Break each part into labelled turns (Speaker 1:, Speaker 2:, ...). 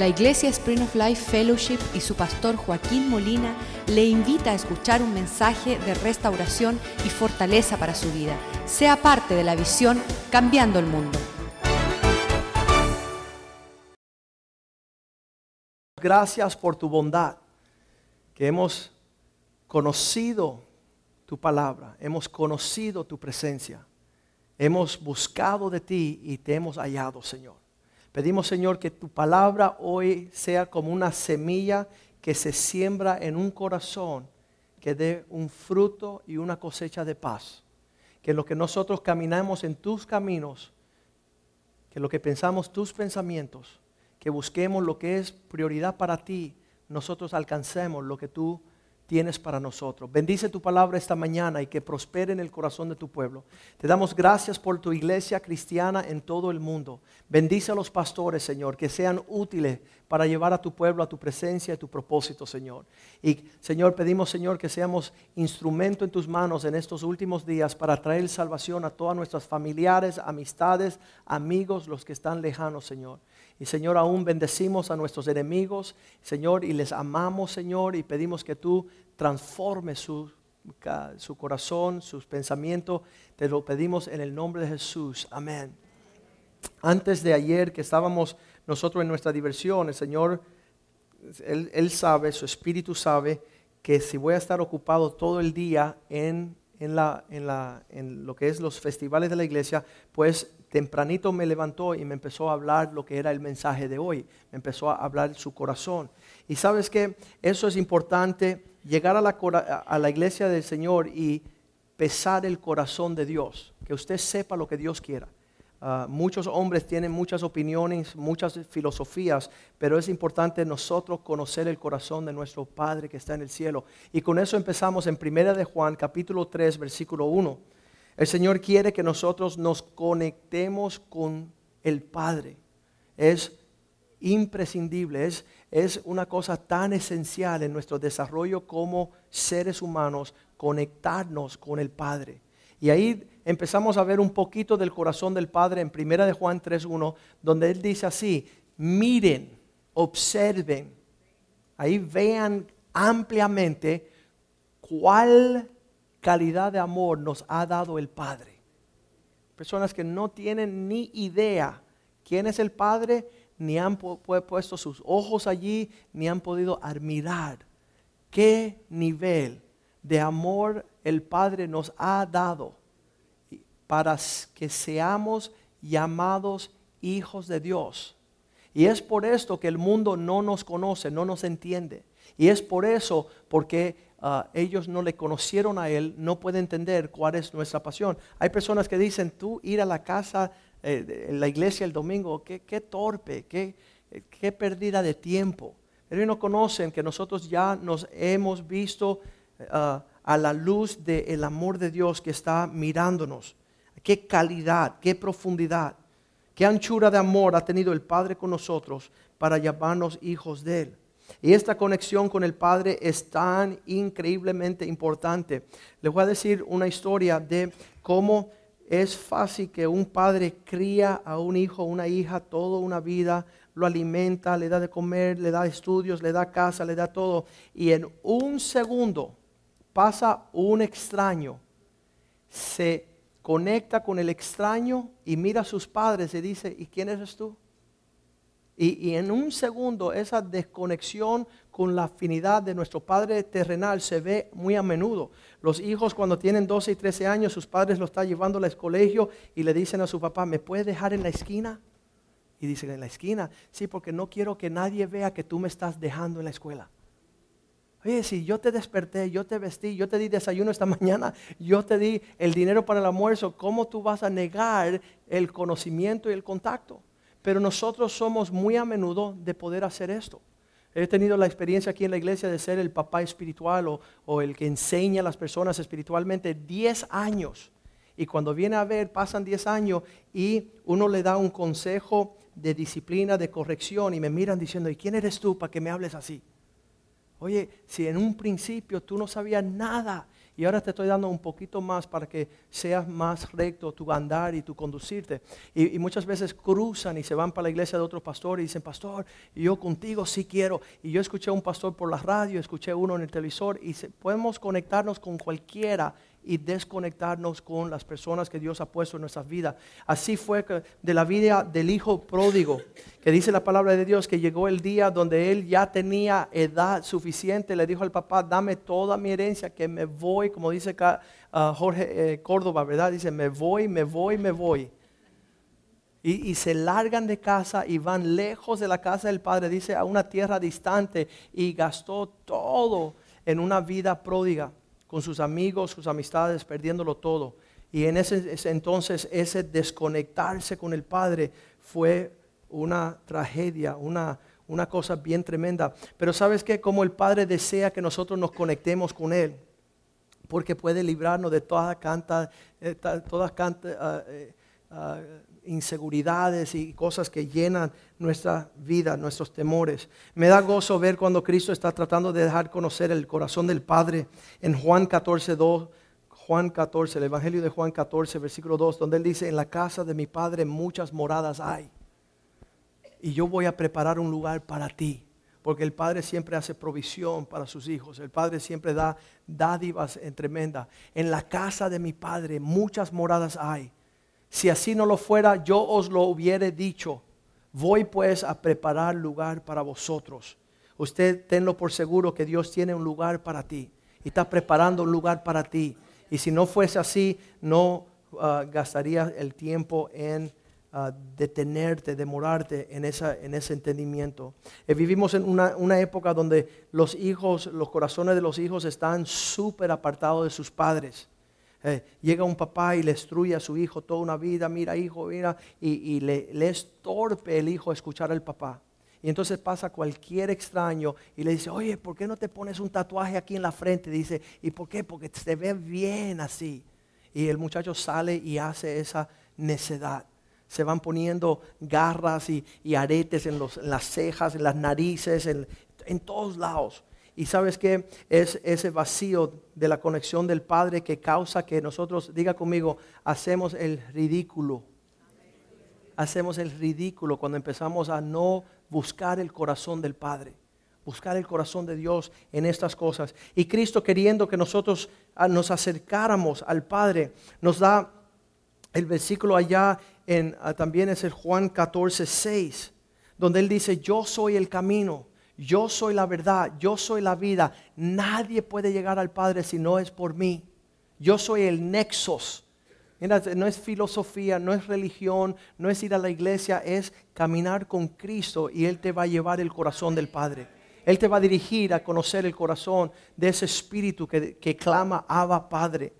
Speaker 1: La Iglesia Spring of Life Fellowship y su pastor Joaquín Molina le invita a escuchar un mensaje de restauración y fortaleza para su vida. Sea parte de la visión Cambiando el Mundo.
Speaker 2: Gracias por tu bondad, que hemos conocido tu palabra, hemos conocido tu presencia, hemos buscado de ti y te hemos hallado, Señor. Pedimos, Señor, que tu palabra hoy sea como una semilla que se siembra en un corazón que dé un fruto y una cosecha de paz. Que lo que nosotros caminamos en tus caminos, que lo que pensamos tus pensamientos, que busquemos lo que es prioridad para ti, nosotros alcancemos lo que tú tienes para nosotros. Bendice tu palabra esta mañana y que prospere en el corazón de tu pueblo. Te damos gracias por tu iglesia cristiana en todo el mundo. Bendice a los pastores, Señor, que sean útiles para llevar a tu pueblo a tu presencia y tu propósito, Señor. Y, Señor, pedimos, Señor, que seamos instrumento en tus manos en estos últimos días para traer salvación a todas nuestras familiares, amistades, amigos, los que están lejanos, Señor. Y Señor, aún bendecimos a nuestros enemigos, Señor, y les amamos, Señor, y pedimos que tú transformes su, su corazón, sus pensamientos. Te lo pedimos en el nombre de Jesús. Amén. Antes de ayer que estábamos nosotros en nuestra diversión, el Señor, Él, sabe, su espíritu sabe que si voy a estar ocupado todo el día en, en, la, en, la, en lo que es los festivales de la iglesia, pues tempranito me levantó y me empezó a hablar lo que era el mensaje de hoy. Me empezó a hablar su corazón. Y sabes que eso es importante, llegar a la, a la iglesia del Señor y pesar el corazón de Dios, que usted sepa lo que Dios quiera. Ah, muchos hombres tienen muchas opiniones, muchas filosofías, pero es importante nosotros conocer el corazón de nuestro Padre que está en el cielo. Y con eso empezamos en Primera de Juan, capítulo 3, versículo 1. El Señor quiere que nosotros nos conectemos con el Padre. Es imprescindible, es, es una cosa tan esencial en nuestro desarrollo como seres humanos, conectarnos con el Padre. Y ahí empezamos a ver un poquito del corazón del Padre en Primera de Juan 3.1, donde Él dice así, miren, observen, ahí vean ampliamente cuál calidad de amor nos ha dado el Padre. Personas que no tienen ni idea quién es el Padre, ni han puesto sus ojos allí, ni han podido admirar qué nivel de amor el Padre nos ha dado para que seamos llamados hijos de Dios. Y es por esto que el mundo no nos conoce, no nos entiende. Y es por eso, porque Ah, ellos no le conocieron a Él, no pueden entender cuál es nuestra pasión. Hay personas que dicen, tú ir a la casa, eh, la iglesia el domingo, qué, torpe, qué, qué, pérdida de tiempo. Ellos no conocen que nosotros ya nos hemos visto ah, a la luz del amor de Dios que está mirándonos. Qué calidad, qué profundidad, qué anchura de amor ha tenido el Padre con nosotros para llamarnos hijos de Él. Y esta conexión con el Padre es tan increíblemente importante. Les voy a decir una historia de cómo es fácil que un padre cría a un hijo una hija toda una vida, lo alimenta, le da de comer, le da estudios, le da casa, le da todo. Y en un segundo pasa un extraño, se conecta con el extraño y mira a sus padres y dice, ¿y quién eres tú? Y, en un segundo esa desconexión con la afinidad de nuestro Padre terrenal se ve muy a menudo. Los hijos cuando tienen 12 y 13 años, sus padres los están llevando al colegio y le dicen a su papá, ¿me puedes dejar en la esquina? Y dicen, ¿en la esquina? Sí, porque no quiero que nadie vea que tú me estás dejando en la escuela. Oye, si yo te desperté, yo te vestí, yo te di desayuno esta mañana, yo te di el dinero para el almuerzo, ¿cómo tú vas a negar el conocimiento y el contacto? Pero nosotros somos muy a menudo de poder hacer esto. He tenido la experiencia aquí en la iglesia de ser el papá espiritual o, el que enseña a las personas espiritualmente 10 años. Y cuando viene a ver, pasan 10 años y uno le da un consejo de disciplina, de corrección y me miran diciendo, ¿y quién eres tú para que me hables así? Oye, si en un principio tú no sabías nada y ahora te estoy dando un poquito más para que seas más recto tu andar y tu conducirte. Y, muchas veces cruzan y se van para la iglesia de otro pastor y dicen, pastor, yo contigo sí quiero. Y yo escuché a un pastor por la radio, escuché uno en el televisor y podemos conectarnos con cualquiera y desconectarnos con las personas que Dios ha puesto en nuestras vidas. Así fue de la vida del hijo pródigo, que dice la palabra de Dios que llegó el día donde él ya tenía edad suficiente, le dijo al papá, dame toda mi herencia, que me voy, como dice uh, Jorge eh, Córdoba, ¿verdad? Dice, me voy, me voy, me voy. Y, y, se largan de casa y van lejos de la casa del padre, dice, a una tierra distante y gastó todo en una vida pródiga con sus amigos, sus amistades, perdiéndolo todo. Y en ese, entonces ese desconectarse con el Padre fue una tragedia, una, una cosa bien tremenda. Pero sabes que como el Padre desea que nosotros nos conectemos con Él, porque puede librarnos de toda canta, eh, canta, ah, eh, ah, inseguridades y cosas que llenan nuestra vida, nuestros temores. Me da gozo ver cuando Cristo está tratando de dejar conocer el corazón del Padre en Juan 14, 2, Juan 14, el Evangelio de Juan 14, versículo 2, donde él dice, en la casa de mi Padre muchas moradas hay. Y yo voy a preparar un lugar para ti. Porque el Padre siempre hace provisión para sus hijos. El Padre siempre da dádivas en tremenda. En la casa de mi Padre muchas moradas hay. Si así no lo fuera, yo os lo hubiere dicho. Voy pues a preparar lugar para vosotros. Usted tenlo por seguro que Dios tiene un lugar para ti. Y está preparando un lugar para ti. Y si no fuese así, no uh, gastaría el tiempo en uh, detenerte, demorarte en, en ese entendimiento. Eh, vivimos en una, una, época donde los hijos, los corazones de los hijos están súper apartados de sus padres. Eh, llega un papá y le destruye a su hijo toda una vida, mira hijo, mira, y, le, le, es torpe el hijo escuchar al papá. Y entonces pasa cualquier extraño y le dice, oye, ¿por qué no te pones un tatuaje aquí en la frente? Dice, ¿y por qué? Porque se ve bien así. Y el muchacho sale y hace esa necedad. Se van poniendo garras y, aretes en, las cejas, en las narices, en todos lados. Y sabes que es ese vacío de la conexión del Padre que causa que nosotros, diga conmigo, hacemos el ridículo. Hacemos el ridículo cuando empezamos a no buscar el corazón del Padre, buscar el corazón de Dios en estas cosas. Y Cristo queriendo que nosotros ah, nos acercáramos al Padre, nos da el versículo allá en ah, también es el Juan 14, 6, donde él dice, yo soy el camino yo soy la verdad, yo soy la vida. Nadie puede llegar al Padre si no es por mí. Yo soy el nexos. no es filosofía, no es religión, no es ir a la iglesia, es caminar con Cristo y Él te va a llevar el corazón del Padre. Él te va a dirigir a conocer el corazón de ese espíritu que, que clama Abba Padre.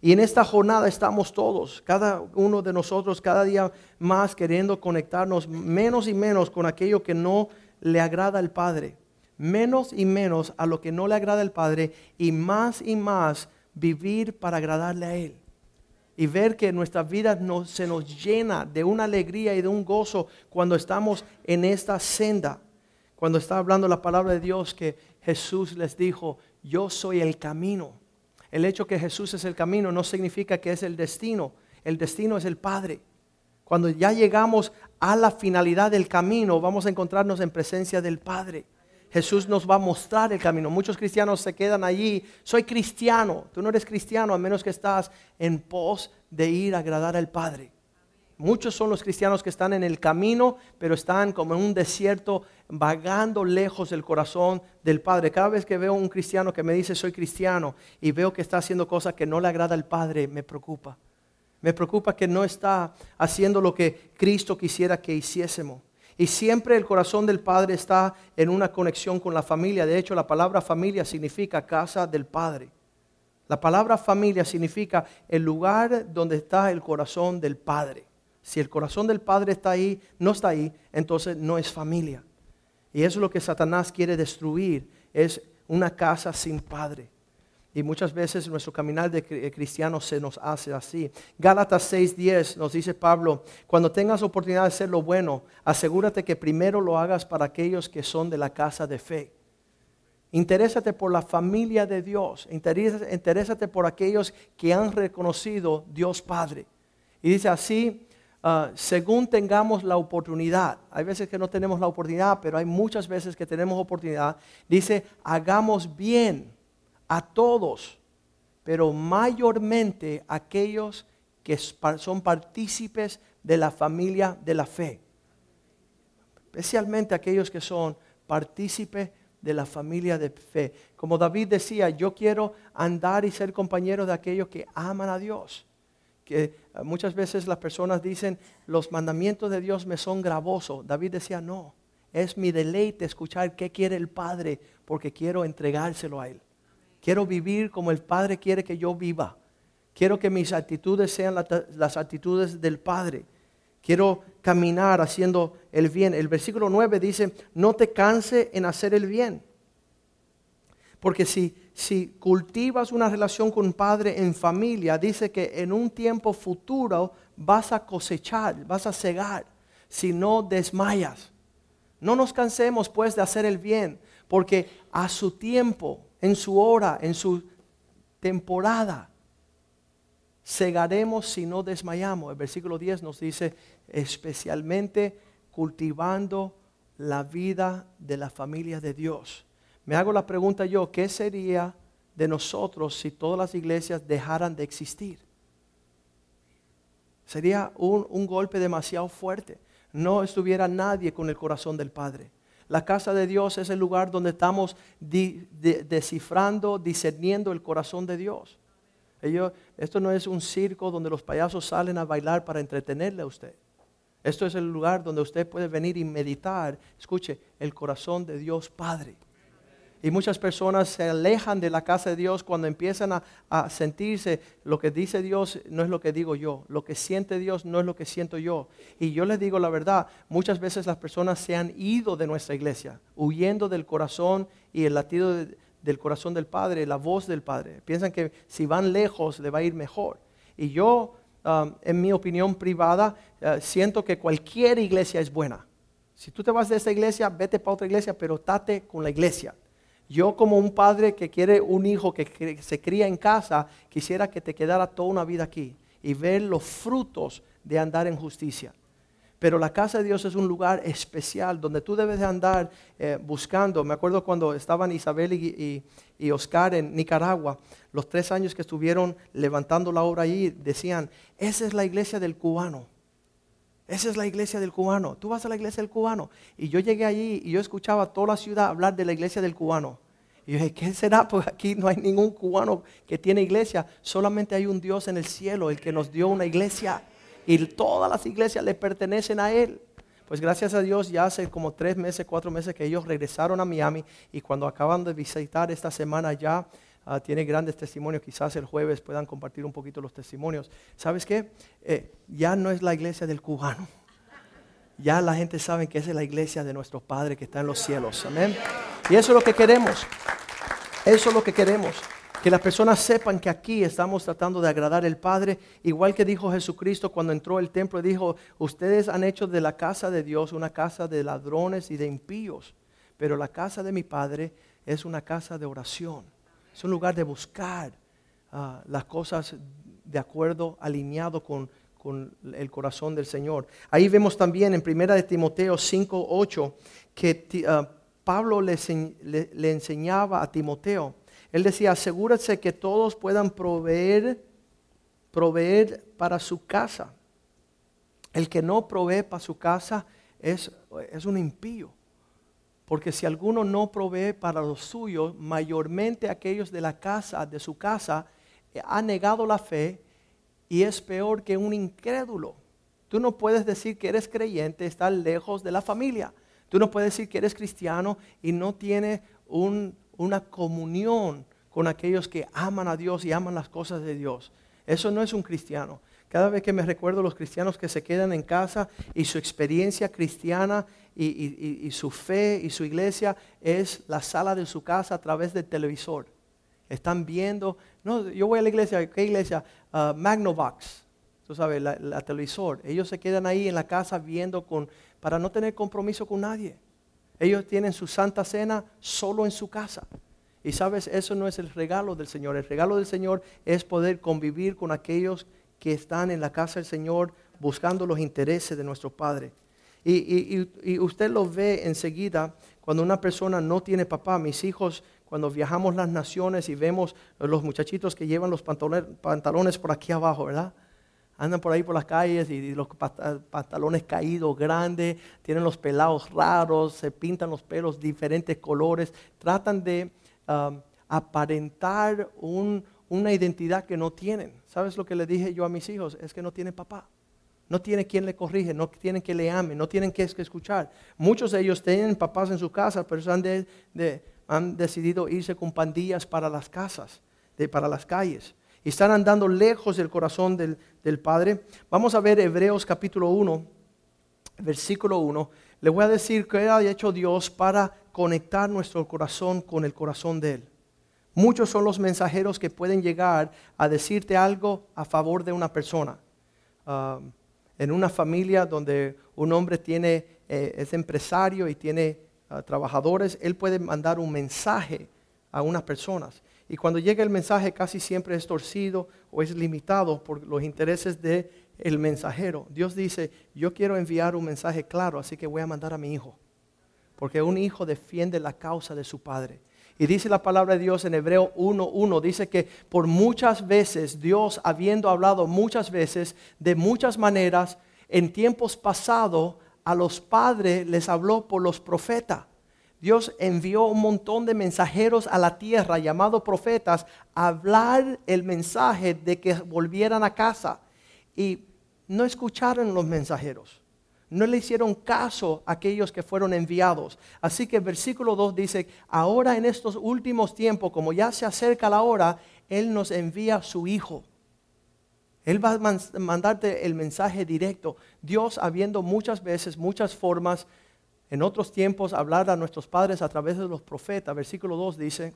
Speaker 2: Y en esta jornada estamos todos, cada uno de nosotros, cada día más queriendo conectarnos menos y menos con aquello que no le agrada al Padre, menos y menos a lo que no le agrada al Padre y más y más vivir para agradarle a Él. Y ver que nuestra vida se nos llena de una alegría y de un gozo cuando estamos en esta senda. Cuando está hablando la palabra de Dios que Jesús les dijo, yo soy el camino. El hecho que Jesús es el camino no significa que es el destino. El destino es el Padre. Cuando ya llegamos a la finalidad del camino, vamos a encontrarnos en presencia del Padre. Jesús nos va a mostrar el camino. Muchos cristianos se quedan allí. Soy cristiano. Tú no eres cristiano a menos que estás en pos de ir a agradar al Padre. Muchos son los cristianos que están en el camino, pero están como en un desierto, vagando lejos del corazón del Padre. Cada vez que veo un cristiano que me dice soy cristiano y veo que está haciendo cosas que no le agrada al Padre, me preocupa. Me preocupa que no está haciendo lo que Cristo quisiera que hiciésemos. Y siempre el corazón del Padre está en una conexión con la familia. De hecho, la palabra familia significa casa del Padre. La palabra familia significa el lugar donde está el corazón del Padre. Si el corazón del Padre está ahí, no está ahí, entonces no es familia. Y eso es lo que Satanás quiere destruir, es una casa sin Padre. Y muchas veces nuestro caminar de cristiano se nos hace así. Gálatas 6:10 nos dice Pablo, cuando tengas oportunidad de hacer lo bueno, asegúrate que primero lo hagas para aquellos que son de la casa de fe. Interésate por la familia de Dios. Interésate, interésate por aquellos que han reconocido Dios Padre. Y dice así, ah, según tengamos la oportunidad. Hay veces que no tenemos la oportunidad, pero hay muchas veces que tenemos oportunidad. Dice, hagamos bien a todos, pero mayormente a aquellos que son partícipes de la familia de la fe. Especialmente aquellos que son partícipes de la familia de fe. Como David decía, yo quiero andar y ser compañero de aquellos que aman a Dios. Que eh, muchas veces las personas dicen, los mandamientos de Dios me son gravosos. David decía, no, es mi deleite escuchar qué quiere el Padre porque quiero entregárselo a Él. Quiero vivir como el Padre quiere que yo viva. Quiero que mis actitudes sean las actitudes del Padre. Quiero caminar haciendo el bien. El versículo 9 dice, no te canse en hacer el bien. Porque si, si cultivas una relación con un padre en familia, dice que en un tiempo futuro vas a cosechar, vas a cegar, si no desmayas. No nos cansemos pues de hacer el bien, porque a su tiempo, en su hora, en su temporada, cegaremos si no desmayamos. El versículo 10 nos dice, especialmente cultivando la vida de la familia de Dios. Me hago la pregunta yo, ¿qué sería de nosotros si todas las iglesias dejaran de existir? Sería un, golpe demasiado fuerte. No estuviera nadie con el corazón del Padre. La casa de Dios es el lugar donde estamos descifrando, discerniendo el corazón de Dios. esto no es un circo donde los payasos salen a bailar para entretenerle a usted. Esto es el lugar donde usted puede venir y meditar, escuche, el corazón de Dios Padre. Y muchas personas se alejan de la casa de Dios cuando empiezan a, sentirse, lo que dice Dios no es lo que digo yo, lo que siente Dios no es lo que siento yo. Y yo les digo la verdad, muchas veces las personas se han ido de nuestra iglesia, huyendo del corazón y el latido del corazón del Padre, la voz del Padre. Piensan que si van lejos le va a ir mejor. Y yo Um, en mi opinión privada, uh, siento que cualquier iglesia es buena. Si tú te vas de esta iglesia, vete para otra iglesia, pero tate con la iglesia. Yo como un padre que quiere un hijo que se cría en casa, quisiera que te quedara toda una vida aquí y ver los frutos de andar en justicia. Pero la casa de Dios es un lugar especial donde tú debes de andar eh, buscando. Me acuerdo cuando estaban Isabel y, y, Oscar en Nicaragua, los tres años que estuvieron levantando la obra allí, decían, esa es la iglesia del cubano. Esa es la iglesia del cubano. Tú vas a la iglesia del cubano. Y yo llegué allí y yo escuchaba a toda la ciudad hablar de la iglesia del cubano. Y yo dije, ¿qué será? Pues aquí no hay ningún cubano que tiene iglesia. Solamente hay un Dios en el cielo, el que nos dio una iglesia y todas las iglesias le pertenecen a Él. Pues gracias a Dios ya hace como tres meses, cuatro meses que ellos regresaron a Miami y cuando acaban de visitar esta semana ya uh, tiene grandes testimonios. Quizás el jueves puedan compartir un poquito los testimonios. ¿Sabes qué? Eh, ya no es la iglesia del cubano. Ya la gente sabe que es la iglesia de nuestro Padre que está en los cielos. Amén. Y eso es lo que queremos. Eso es lo que queremos. Que las personas sepan que aquí estamos tratando de agradar al Padre, igual que dijo Jesucristo cuando entró al templo, dijo, ustedes han hecho de la casa de Dios una casa de ladrones y de impíos, pero la casa de mi Padre es una casa de oración, es un lugar de buscar ah, las cosas de acuerdo, alineado con, el corazón del Señor. Ahí vemos también en 1 de Timoteo 5, 8, que ah, Pablo le enseñaba a Timoteo, él decía, asegúrese que todos puedan proveer, proveer para su casa. El que no provee para su casa es, es un impío. Porque si alguno no provee para los suyos, mayormente aquellos de la casa, de su casa, eh, ha negado la fe y es peor que un incrédulo. Tú no puedes decir que eres creyente, estar lejos de la familia. Tú no puedes decir que eres cristiano y no tienes un, una comunión con aquellos que aman a Dios y aman las cosas de Dios. Eso no es un cristiano. Cada vez que me recuerdo los cristianos que se quedan en casa y su experiencia cristiana y, su fe y su iglesia es la sala de su casa a través del televisor. Están viendo, no, yo voy a la iglesia, ¿qué iglesia? Uh, Magnavox, tú sabes, la, la, televisor. Ellos se quedan ahí en la casa viendo con, para no tener compromiso con nadie. Ellos tienen su santa cena solo en su casa. Y sabes, eso no es el regalo del Señor. El regalo del Señor es poder convivir con aquellos que están en la casa del Señor buscando los intereses de nuestro Padre. Y, usted lo ve enseguida cuando una persona no tiene papá. Mis hijos, cuando viajamos las naciones y vemos los muchachitos que llevan los pantalones por aquí abajo, ¿verdad? Andan por ahí por las calles y los pantalones caídos, grandes, tienen los pelados raros, se pintan los pelos diferentes colores, tratan de um, aparentar una identidad que no tienen. ¿Sabes lo que le dije yo a mis hijos? Es que no tienen papá. No tiene quien le corrige, no tienen que le ame, no tienen que escuchar. Muchos de ellos tienen papás en su casa, pero han, han decidido irse con pandillas para las casas, para las calles. Y están andando lejos del corazón del, del Padre. Vamos a ver Hebreos capítulo 1, versículo 1. Le voy a decir qué ha hecho Dios para conectar nuestro corazón con el corazón de Él. Muchos son los mensajeros que pueden llegar a decirte algo a favor de una persona. Ah, en una familia donde un hombre eh, es empresario y tiene ah, trabajadores, él puede mandar un mensaje a unas personas. Y cuando llega el mensaje casi siempre es torcido o es limitado por los intereses del el mensajero. Dios dice, yo quiero enviar un mensaje claro, así que voy a mandar a mi hijo. Porque un hijo defiende la causa de su padre. Y dice la palabra de Dios en Hebreo 1.1, dice que por muchas veces Dios, habiendo hablado muchas veces, de muchas maneras, en tiempos pasados, a los padres les habló por los profetas. Dios envió un montón de mensajeros a la tierra, llamados profetas, a hablar el mensaje de que volvieran a casa. Y no escucharon los mensajeros no le hicieron caso a aquellos que fueron enviados. Así que el versículo 2 dice, ahora en estos últimos tiempos, como ya se acerca la hora, Él nos envía a su Hijo. Él va a mandarte el mensaje directo. Dios, habiendo muchas veces, muchas formas, en otros tiempos, hablar a nuestros padres a través de los profetas. Versículo 2 dice,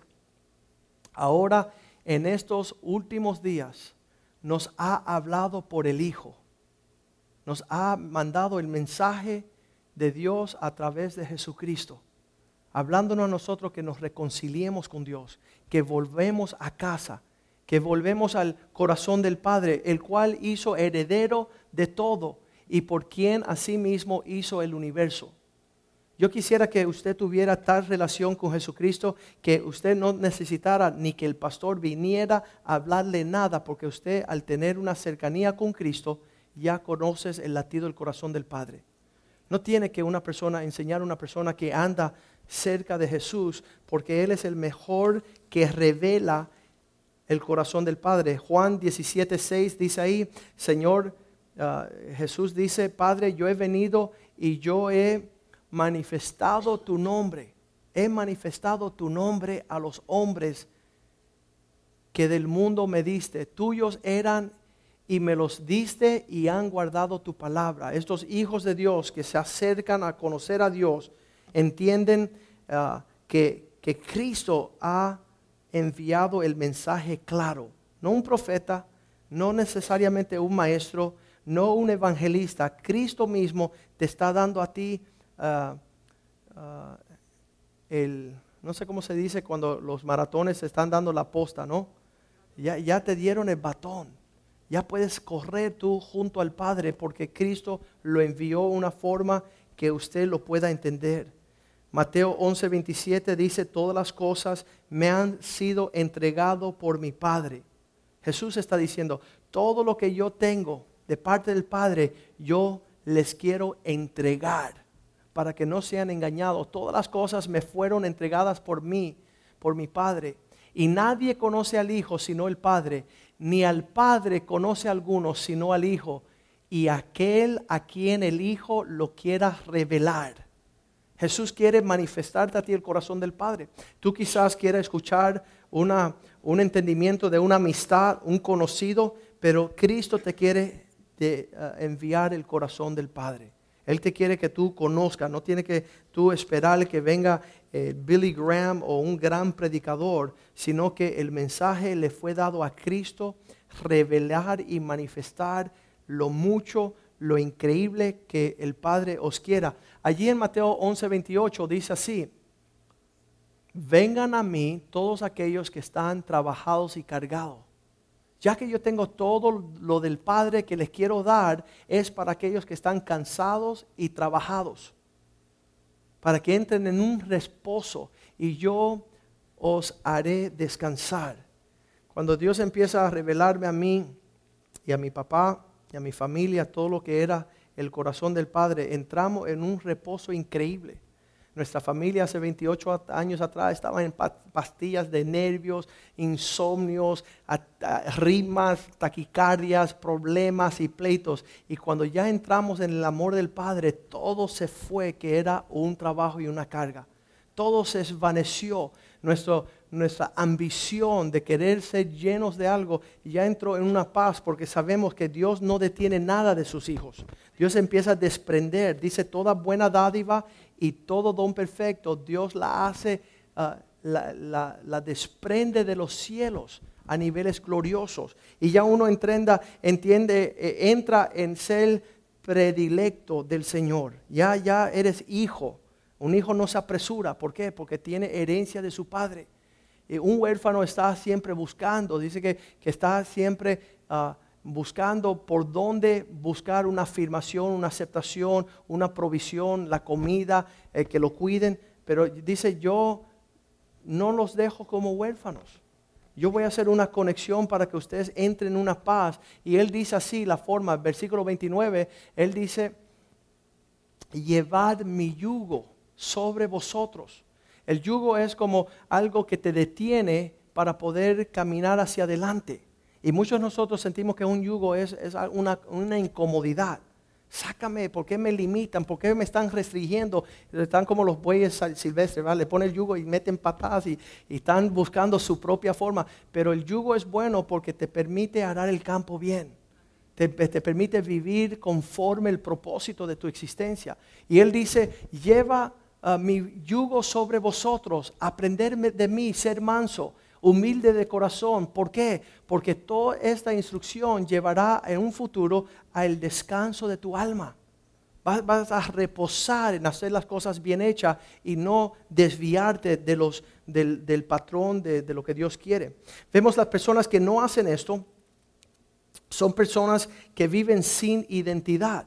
Speaker 2: ahora en estos últimos días nos ha hablado por el Hijo nos ha mandado el mensaje de Dios a través de Jesucristo, hablándonos a nosotros que nos reconciliemos con Dios, que volvemos a casa, que volvemos al corazón del Padre, el cual hizo heredero de todo y por quien asimismo hizo el universo. Yo quisiera que usted tuviera tal relación con Jesucristo que usted no necesitara ni que el pastor viniera a hablarle nada, porque usted al tener una cercanía con Cristo, ya conoces el latido del corazón del Padre. No tiene que una persona enseñar a una persona que anda cerca de Jesús, porque Él es el mejor que revela el corazón del Padre. Juan 17, 6 dice ahí, Señor, ah, Jesús dice, Padre, yo he venido y yo he manifestado tu nombre. He manifestado tu nombre a los hombres que del mundo me diste. Tuyos eran y me los diste y han guardado tu palabra. Estos hijos de Dios que se acercan a conocer a Dios entienden ah, que, que Cristo ha enviado el mensaje claro. No un profeta, no necesariamente un maestro, no un evangelista. Cristo mismo te está dando a ti ah, ah, el, no sé cómo se dice cuando los maratones están dando la posta, ¿no? Ya, ya te dieron el batón ya puedes correr tú junto al Padre porque Cristo lo envió de una forma que usted lo pueda entender. Mateo 11:27 dice, todas las cosas me han sido entregado por mi Padre. Jesús está diciendo, todo lo que yo tengo de parte del Padre, yo les quiero entregar para que no sean engañados. Todas las cosas me fueron entregadas por mí, por mi Padre. Y nadie conoce al Hijo sino el Padre, ni al Padre conoce alguno sino al Hijo, y aquel a quien el Hijo lo quiera revelar. Jesús quiere manifestarte a ti el corazón del Padre. Tú quizás quieras escuchar una, un entendimiento de una amistad, un conocido, pero Cristo te quiere eh, enviar el corazón del Padre. Él te quiere que tú conozcas, no tiene que tú esperar que venga eh, Billy Graham o un gran predicador, sino que el mensaje le fue dado a Cristo, revelar y manifestar lo mucho, lo increíble que el Padre os quiera. Allí en Mateo 11:28 dice así, vengan a mí todos aquellos que están trabajados y cargados. Ya que yo tengo todo lo del Padre que les quiero dar, es para aquellos que están cansados y trabajados. Para que entren en un reposo y yo os haré descansar. Cuando Dios empieza a revelarme a mí y a mi papá y a mi familia todo lo que era el corazón del Padre, entramos en un reposo increíble. Nuestra familia hace 28 años atrás estaba en pastillas de nervios, insomnios, rimas, taquicardias, problemas y pleitos. Y cuando ya entramos en el amor del Padre, todo se fue, que era un trabajo y una carga. Todo se desvaneció. nuestra ambición de querer ser llenos de algo ya entró en una paz porque sabemos que Dios no detiene nada de sus hijos. Dios empieza a desprender, dice toda buena dádiva y todo don perfecto, Dios la hace, ah, la, desprende de los cielos a niveles gloriosos. Y ya uno entrena, entiende, eh, entra en ser predilecto del Señor. Ya, ya eres hijo. Un hijo no se apresura. ¿Por qué? Porque tiene herencia de su padre. Y un huérfano está siempre buscando, dice que, está siempre... Ah, buscando por dónde buscar una afirmación, una aceptación, una provisión, la comida, eh, que lo cuiden. Pero dice, yo no los dejo como huérfanos. Yo voy a hacer una conexión para que ustedes entren en una paz. Y él dice así, la forma, versículo 29, él dice, llevad mi yugo sobre vosotros. El yugo es como algo que te detiene para poder caminar hacia adelante. Y muchos de nosotros sentimos que un yugo es, una, incomodidad. Sácame, ¿por qué me limitan? ¿Por qué me están restringiendo? Están como los bueyes silvestres, ¿vale? le ponen el yugo y meten patadas y, están buscando su propia forma. Pero el yugo es bueno porque te permite arar el campo bien. Te, te permite vivir conforme el propósito de tu existencia. Y él dice, lleva ah, mi yugo sobre vosotros, aprenderme de mí, ser manso humilde de corazón. ¿Por qué? Porque toda esta instrucción llevará en un futuro al descanso de tu alma. Vas, a reposar en hacer las cosas bien hechas y no desviarte de los, del, patrón de, de lo que Dios quiere. Vemos las personas que no hacen esto, son personas que viven sin identidad.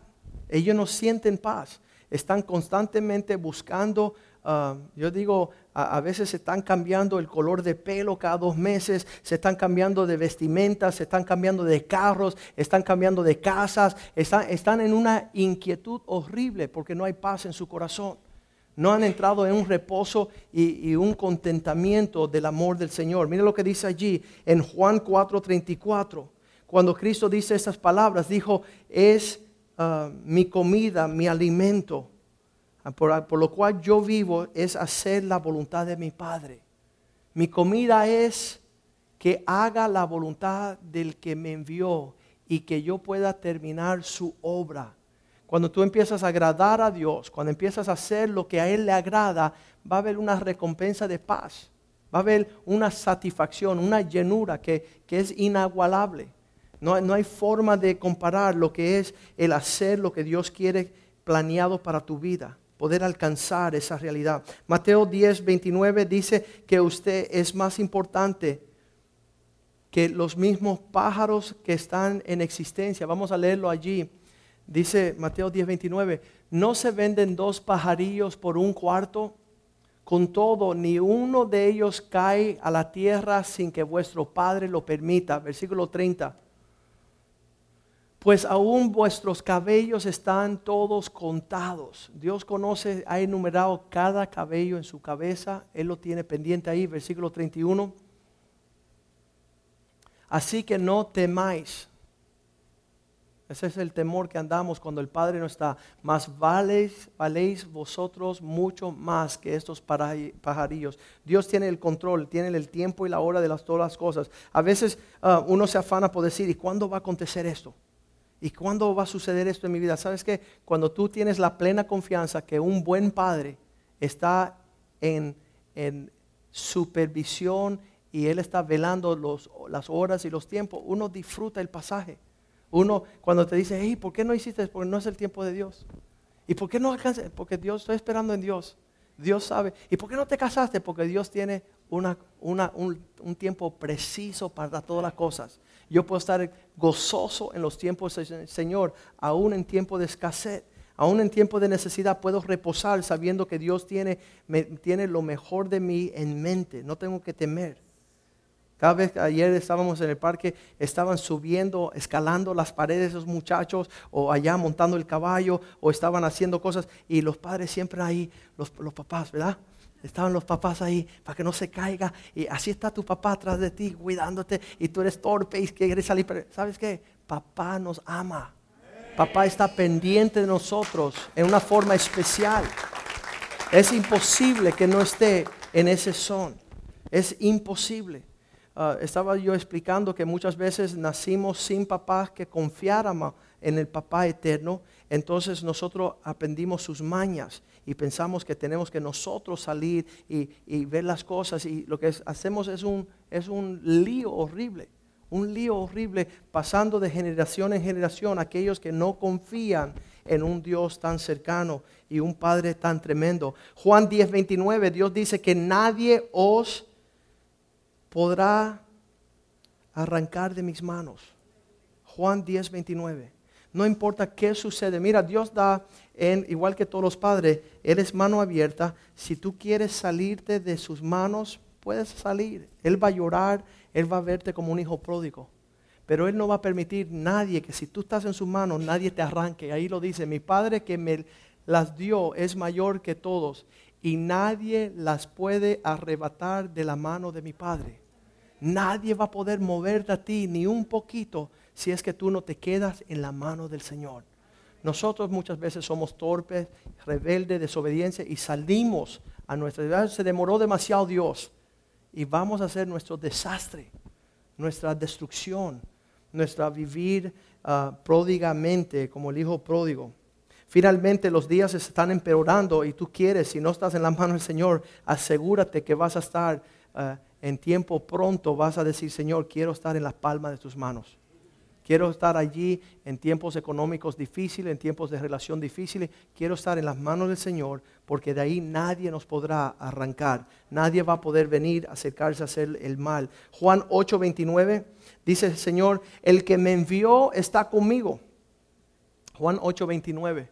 Speaker 2: Ellos no sienten paz. Están constantemente buscando Ah, yo digo, a, veces se están cambiando el color de pelo cada dos meses, se están cambiando de vestimentas, se están cambiando de carros, están cambiando de casas, están, en una inquietud horrible porque no hay paz en su corazón. No han entrado en un reposo y, un contentamiento del amor del Señor. Mire lo que dice allí en Juan 4:34. Cuando Cristo dice estas palabras, dijo, es ah, mi comida, mi alimento Por, lo cual yo vivo es hacer la voluntad de mi Padre. Mi comida es que haga la voluntad del que me envió y que yo pueda terminar su obra. Cuando tú empiezas a agradar a Dios, cuando empiezas a hacer lo que a Él le agrada, va a haber una recompensa de paz, va a haber una satisfacción, una llenura que, es inagualable. No, no hay forma de comparar lo que es el hacer lo que Dios quiere planeado para tu vida poder alcanzar esa realidad. Mateo 10, 29 dice que usted es más importante que los mismos pájaros que están en existencia. Vamos a leerlo allí. Dice Mateo 10, 29, no se venden dos pajarillos por un cuarto. Con todo, ni uno de ellos cae a la tierra sin que vuestro Padre lo permita. Versículo 30 pues aún vuestros cabellos están todos contados. Dios conoce, ha enumerado cada cabello en su cabeza, Él lo tiene pendiente ahí, versículo 31. Así que no temáis. Ese es el temor que andamos cuando el Padre no está. Más valéis, valéis vosotros mucho más que estos pajarillos. Dios tiene el control, tiene el tiempo y la hora de todas las cosas. A veces ah, uno se afana por decir, ¿y cuándo va a acontecer esto? ¿Y cuándo va a suceder esto en mi vida? ¿Sabes qué? Cuando tú tienes la plena confianza que un buen padre está en, supervisión y él está velando las horas y los tiempos, uno disfruta el pasaje. Uno cuando te dice, hey, ¿por qué no hiciste? Porque no es el tiempo de Dios. ¿Y por qué no alcanza? Porque Dios, estoy esperando en Dios. Dios sabe. ¿Y por qué no te casaste? Porque Dios tiene una, un, un, tiempo preciso para todas las cosas. Yo puedo estar gozoso en los tiempos del Señor, aún en tiempo de escasez. Aún en tiempo de necesidad puedo reposar sabiendo que Dios tiene, tiene lo mejor de mí en mente. No tengo que temer. Cada vez que ayer estábamos en el parque, estaban subiendo, escalando las paredes esos muchachos, o allá montando el caballo, o estaban haciendo cosas, y los padres siempre ahí, los, los papás, ¿verdad? Estaban los papás ahí para que no se caiga. Y así está tu papá atrás de ti, cuidándote, y tú eres torpe y quieres salir. Pero, ¿sabes qué? Papá nos ama. Papá está pendiente de nosotros en una forma especial. Es imposible que no esté en ese son. Es imposible. Ah, estaba yo explicando que muchas veces nacimos sin papás que confiáramos en el papá eterno, entonces nosotros aprendimos sus mañas y pensamos que tenemos que nosotros salir y, ver las cosas y lo que hacemos es un, es un lío horrible, un lío horrible pasando de generación en generación aquellos que no confían en un Dios tan cercano y un Padre tan tremendo. Juan 10, 29, Dios dice que nadie os podrá arrancar de mis manos. Juan 10, 29. No importa qué sucede. Mira, Dios da, en, igual que todos los padres, Él es mano abierta. Si tú quieres salirte de sus manos, puedes salir. Él va a llorar, Él va a verte como un hijo pródigo. Pero Él no va a permitir nadie que si tú estás en sus manos, nadie te arranque. Ahí lo dice, mi Padre que me las dio es mayor que todos y nadie las puede arrebatar de la mano de mi Padre. Nadie va a poder moverte a ti ni un poquito si es que tú no te quedas en la mano del Señor. Nosotros muchas veces somos torpes, rebeldes, desobediencia y salimos a nuestra vida. Se demoró demasiado Dios y vamos a hacer nuestro desastre, nuestra destrucción, nuestra vivir uh, pródigamente como el hijo pródigo. Finalmente los días están empeorando y tú quieres, si no estás en la mano del Señor, asegúrate que vas a estar uh, en tiempo pronto vas a decir, Señor, quiero estar en las palmas de tus manos. Quiero estar allí en tiempos económicos difíciles, en tiempos de relación difíciles. Quiero estar en las manos del Señor porque de ahí nadie nos podrá arrancar. Nadie va a poder venir a acercarse a hacer el mal. Juan 8:29 dice el Señor, el que me envió está conmigo. Juan 8:29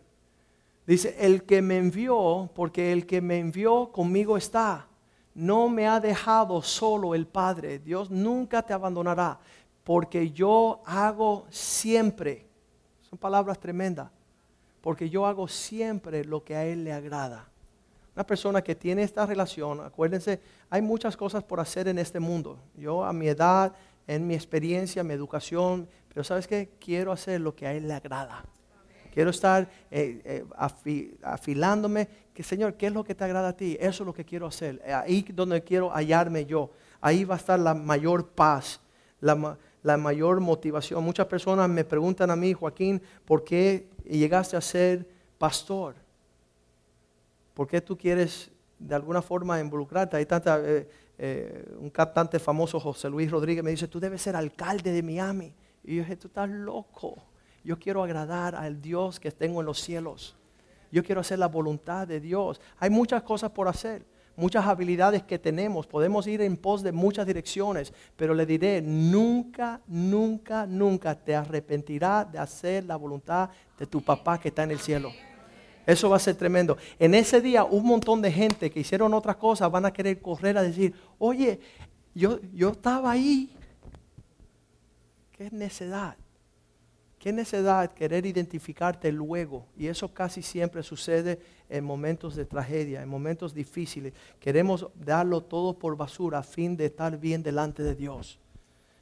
Speaker 2: dice, el que me envió, porque el que me envió conmigo está no me ha dejado solo el Padre. Dios nunca te abandonará, porque yo hago siempre, son palabras tremendas, porque yo hago siempre lo que a Él le agrada. Una persona que tiene esta relación, acuérdense, hay muchas cosas por hacer en este mundo. Yo a mi edad, en mi experiencia, mi educación, pero sabes qué, quiero hacer lo que a Él le agrada. Quiero estar eh, eh, afilándome. Que Señor, ¿qué es lo que te agrada a ti? Eso es lo que quiero hacer. Ahí donde quiero hallarme yo. Ahí va a estar la mayor paz, la, la mayor motivación. Muchas personas me preguntan a mí, Joaquín, ¿por qué llegaste a ser pastor? ¿Por qué tú quieres de alguna forma involucrarte? Hay tanta, un cantante famoso, José Luis Rodríguez, me dice, tú debes ser alcalde de Miami. Y yo dije, tú estás loco. Yo quiero agradar al Dios que tengo en los cielos. Yo quiero hacer la voluntad de Dios. Hay muchas cosas por hacer, muchas habilidades que tenemos. Podemos ir en pos de muchas direcciones, pero le diré, nunca, nunca, nunca te arrepentirás de hacer la voluntad de tu papá que está en el cielo. Eso va a ser tremendo. En ese día un montón de gente que hicieron otras cosas van a querer correr a decir, oye, yo, yo estaba ahí. Qué necedad. Qué necesidad querer identificarte luego. Y eso casi siempre sucede en momentos de tragedia, en momentos difíciles. Queremos darlo todo por basura a fin de estar bien delante de Dios.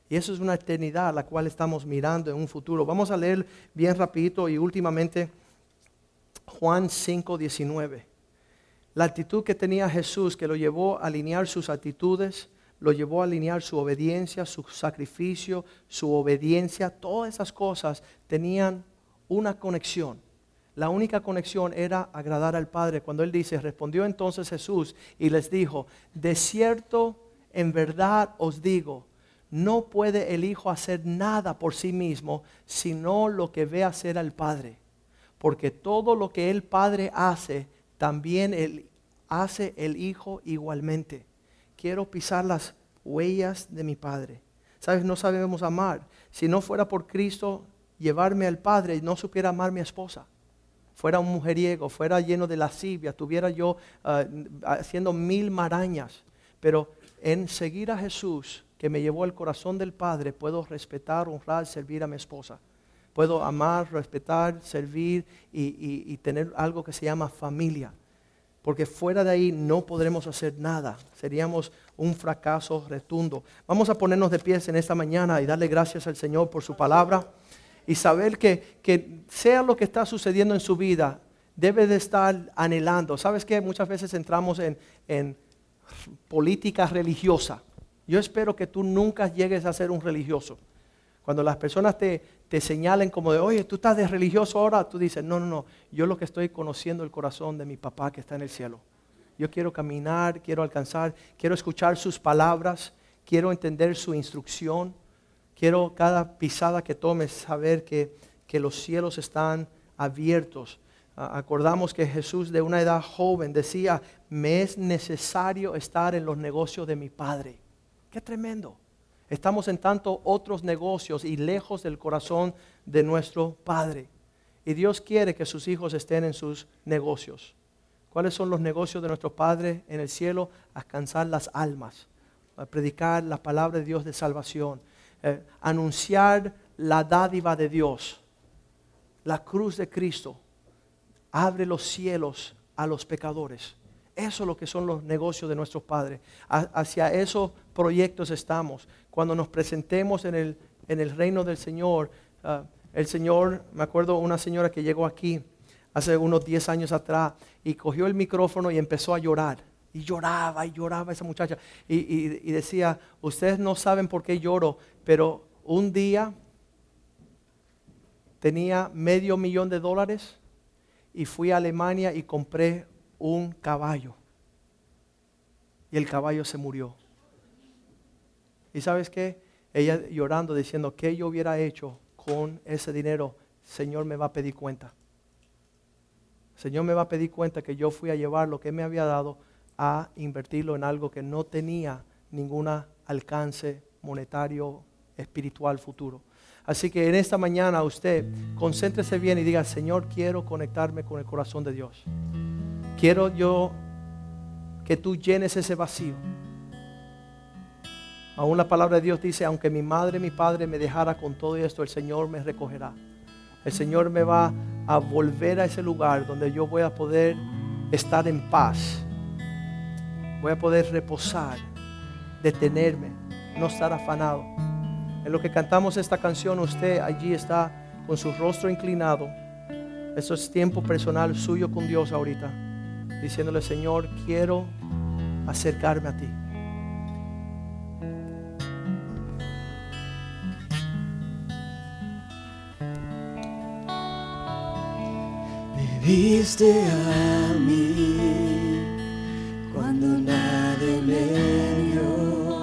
Speaker 2: Y eso es una eternidad a la cual estamos mirando en un futuro. Vamos a leer bien rapidito y últimamente Juan 5, 19. La actitud que tenía Jesús que lo llevó a alinear sus actitudes lo llevó a alinear su obediencia, su sacrificio, su obediencia, todas esas cosas tenían una conexión. La única conexión era agradar al Padre. Cuando Él dice, respondió entonces Jesús y les dijo, de cierto, en verdad os digo, no puede el Hijo hacer nada por sí mismo, sino lo que ve hacer al Padre. Porque todo lo que el Padre hace, también el hace el Hijo igualmente. Quiero pisar las huellas de mi Padre. Sabes, no sabemos amar. Si no fuera por Cristo llevarme al Padre, no supiera amar a mi esposa. Fuera un mujeriego, fuera lleno de lascivia, tuviera yo ah, haciendo mil marañas. Pero en seguir a Jesús, que me llevó al corazón del Padre, puedo respetar, honrar, servir a mi esposa. Puedo amar, respetar, servir y, tener algo que se llama familia. Porque fuera de ahí no podremos hacer nada. Seríamos un fracaso retundo. Vamos a ponernos de pies en esta mañana y darle gracias al Señor por su palabra. Y saber que, que sea lo que está sucediendo en su vida, debe de estar anhelando. ¿Sabes qué? Muchas veces entramos en, en política religiosa. Yo espero que tú nunca llegues a ser un religioso. Cuando las personas te, te señalen como de, oye, tú estás de religioso ahora, tú dices, no, no, no, yo lo que estoy conociendo el corazón de mi papá que está en el cielo. Yo quiero caminar, quiero alcanzar, quiero escuchar sus palabras, quiero entender su instrucción, quiero cada pisada que tomes saber que, que los cielos están abiertos. Acordamos que Jesús de una edad joven decía, me es necesario estar en los negocios de mi Padre. Qué tremendo. Estamos en tanto otros negocios y lejos del corazón de nuestro Padre. Y Dios quiere que sus hijos estén en sus negocios. ¿Cuáles son los negocios de nuestro Padre en el cielo? Alcanzar las almas, predicar la palabra de Dios de salvación, eh, anunciar la dádiva de Dios, la cruz de Cristo. Abre los cielos a los pecadores. Eso es lo que son los negocios de nuestros padres. Hacia esos proyectos estamos. Cuando nos presentemos en el, en el reino del Señor, ah, el Señor, me acuerdo una señora que llegó aquí hace unos 10 años atrás y cogió el micrófono y empezó a llorar. Y lloraba y lloraba esa muchacha. Y, y decía, ustedes no saben por qué lloro, pero un día tenía medio millón de dólares y fui a Alemania y compré un caballo. Y el caballo se murió. ¿Y sabes qué? Ella llorando diciendo, ¿qué yo hubiera hecho con ese dinero? Señor me va a pedir cuenta. Señor me va a pedir cuenta que yo fui a llevar lo que me había dado a invertirlo en algo que no tenía ningún alcance monetario, espiritual futuro. Así que en esta mañana usted concéntrese bien y diga, Señor, quiero conectarme con el corazón de Dios. Quiero yo que tú llenes ese vacío. Aún la palabra de Dios dice, aunque mi madre mi padre me dejara con todo esto, el Señor me recogerá. El Señor me va a volver a ese lugar donde yo voy a poder estar en paz. Voy a poder reposar, detenerme, no estar afanado. En lo que cantamos esta canción, usted allí está con su rostro inclinado. Eso es tiempo personal suyo con Dios ahorita diciéndole, Señor, quiero acercarme a ti.
Speaker 3: Me viste a mí cuando nadie me vio.